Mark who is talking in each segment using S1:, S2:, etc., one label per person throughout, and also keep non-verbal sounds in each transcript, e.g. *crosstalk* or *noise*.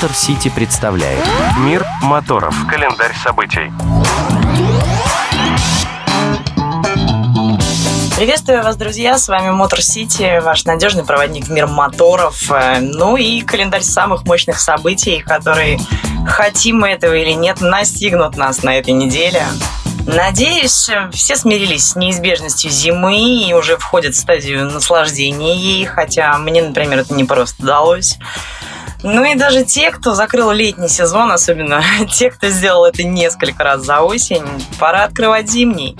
S1: Мотор Сити представляет
S2: Мир моторов. Календарь событий.
S3: Приветствую вас, друзья! С вами Мотор Сити, ваш надежный проводник в мир моторов. Э, Ну и календарь самых мощных событий, которые, хотим мы этого или нет, настигнут нас на этой неделе. Надеюсь, все смирились с неизбежностью зимы и уже входят в стадию наслаждения ей, хотя мне, например, это не просто удалось. Ну и даже те, кто закрыл летний сезон, особенно *laughs* те, кто сделал это несколько раз за осень, пора открывать зимний.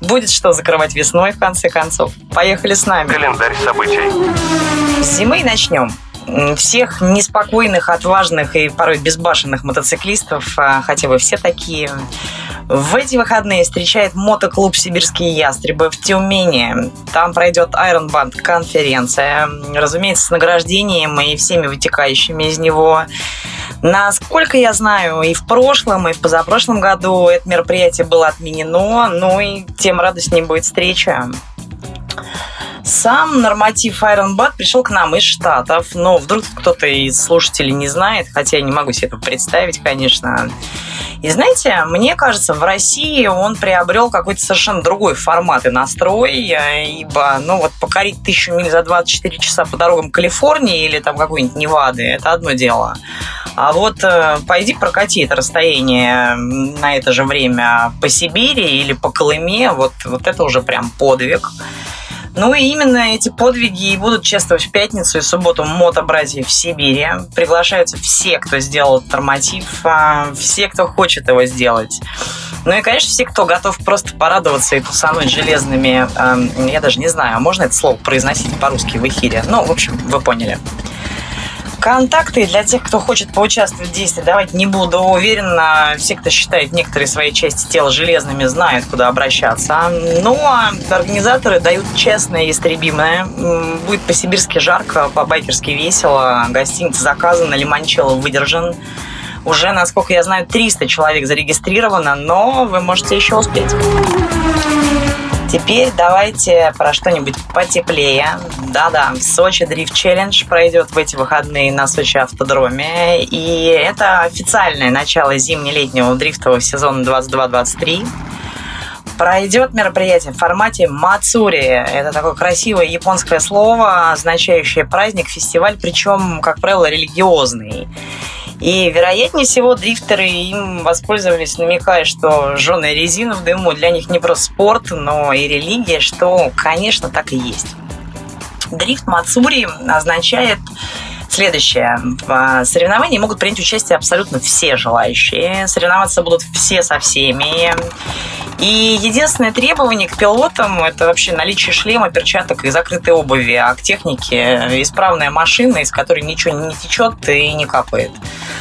S3: Будет что закрывать весной, в конце концов. Поехали с нами.
S2: Календарь событий.
S3: С зимы начнем. Всех неспокойных, отважных и порой безбашенных мотоциклистов, а, хотя вы все такие, в эти выходные встречает мотоклуб «Сибирские ястребы» в Тюмени. Там пройдет Iron Band конференция, разумеется, с награждением и всеми вытекающими из него. Насколько я знаю, и в прошлом, и в позапрошлом году это мероприятие было отменено, ну и тем радостнее будет встреча. Сам норматив Iron Bat пришел к нам из Штатов, но вдруг кто-то из слушателей не знает, хотя я не могу себе это представить, конечно. И знаете, мне кажется, в России он приобрел какой-то совершенно другой формат и настрой, э, ибо, ну вот, покорить тысячу миль за 24 часа по дорогам Калифорнии или там какой-нибудь Невады, это одно дело. А вот э, пойди прокати это расстояние на это же время по Сибири или по Колыме, вот, вот это уже прям подвиг. Ну и именно эти подвиги и будут чествовать в пятницу и субботу мотобратьев в Сибири. Приглашаются все, кто сделал этот норматив, а, все, кто хочет его сделать. Ну и, конечно, все, кто готов просто порадоваться и тусануть железными... эм, я даже не знаю, а можно это слово произносить по-русски в эфире? Ну, в общем, вы поняли. Контакты для тех, кто хочет поучаствовать в действии, давать не буду. Уверена, все, кто считает некоторые свои части тела железными, знают, куда обращаться. Ну, а организаторы дают честное и истребимое. Будет по-сибирски жарко, по-байкерски весело. Гостиница заказана, лимончелло выдержан. Уже, насколько я знаю, 300 человек зарегистрировано, но вы можете еще успеть. Теперь давайте про что-нибудь потеплее. Да-да, Сочи Дрифт Челлендж пройдет в эти выходные на Сочи автодроме. И это официальное начало зимне-летнего дрифтового сезона 22-23. Пройдет мероприятие в формате Мацури. Это такое красивое японское слово, означающее праздник, фестиваль, причем, как правило, религиозный. И, вероятнее всего, дрифтеры им воспользовались, намекая, что жженая резина в дыму для них не просто спорт, но и религия, что, конечно, так и есть. Дрифт Мацури означает следующее. В соревновании могут принять участие абсолютно все желающие. Соревноваться будут все со всеми. И единственное требование к пилотам – это вообще наличие шлема, перчаток и закрытой обуви, а к технике – исправная машина, из которой ничего не течет и не капает.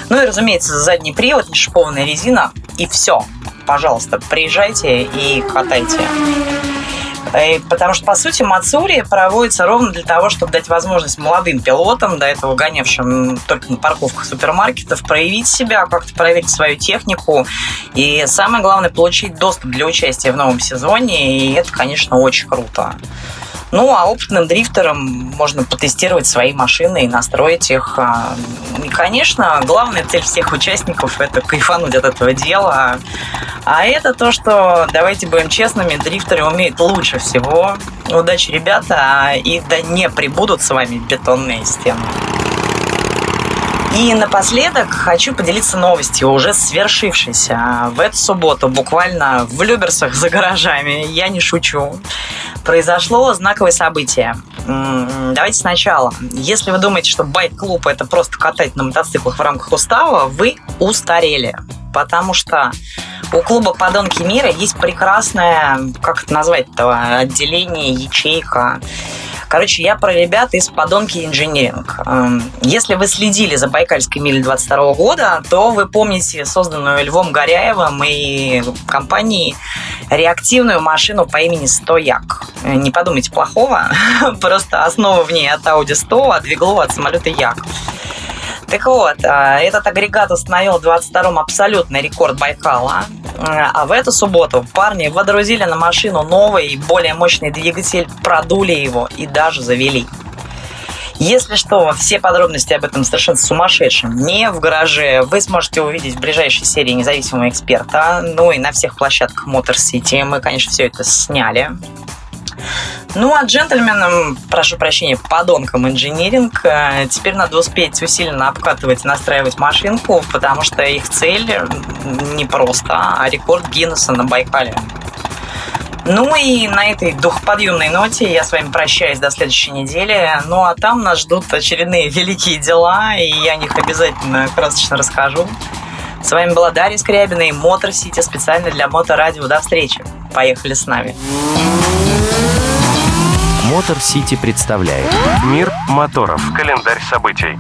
S3: Ну и, разумеется, задний привод, шипованная резина, и все. Пожалуйста, приезжайте и катайте. Э, Потому что, по сути, Мацури проводится ровно для того, чтобы дать возможность молодым пилотам, до этого гонявшим только на парковках супермаркетов, проявить себя, как-то проверить свою технику и, самое главное, получить доступ для участия в новом сезоне, и это, конечно, очень круто. Ну, а опытным дрифтерам можно потестировать свои машины и настроить их. А, И, конечно, главная цель всех участников – это кайфануть от этого дела. А это то, что, давайте будем честными, дрифтеры умеют лучше всего. Удачи, ребята, и да не прибудут с вами бетонные стены. И напоследок хочу поделиться новостью, уже свершившейся. В эту субботу, буквально в Люберсах за гаражами, я не шучу, произошло знаковое событие. Давайте сначала. Если вы думаете, что байк-клуб это просто катать на мотоциклах в рамках устава, вы устарели. Потому что у клуба «Подонки мира» есть прекрасное, как это назвать-то, отделение, ячейка. Короче, я про ребят из «Подонки инжиниринг». Эм, Если вы следили за Байкальской милей 22 года, то вы помните созданную Львом Горяевым и компанией реактивную машину по имени «Стояк». Э, Не подумайте плохого, *laughs* просто основа в ней от Audi 100, а двигло от самолета Як. Так вот, а, этот агрегат установил в 22-м абсолютный рекорд Байкала. А а в эту субботу парни водрузили на машину новый, более мощный двигатель, продули его и даже завели. Если что, все подробности об этом совершенно сумасшедшем не в гараже вы сможете увидеть в ближайшей серии независимого эксперта, ну и на всех площадках Motor City. Мы, конечно, все это сняли. Ну, а джентльменам, прошу прощения, подонкам инжиниринг, э, теперь надо успеть усиленно обкатывать и настраивать машинку, потому что их цель не просто, а рекорд Гиннесса на Байкале. Ну и на этой духоподъемной ноте я с вами прощаюсь до следующей недели. Ну а там нас ждут очередные великие дела, и я о них обязательно красочно расскажу. С вами была Дарья Скрябина и Мотор Сити специально для Моторадио. До встречи. Поехали с нами.
S1: Мотор Сити представляет
S2: Мир моторов. Календарь событий.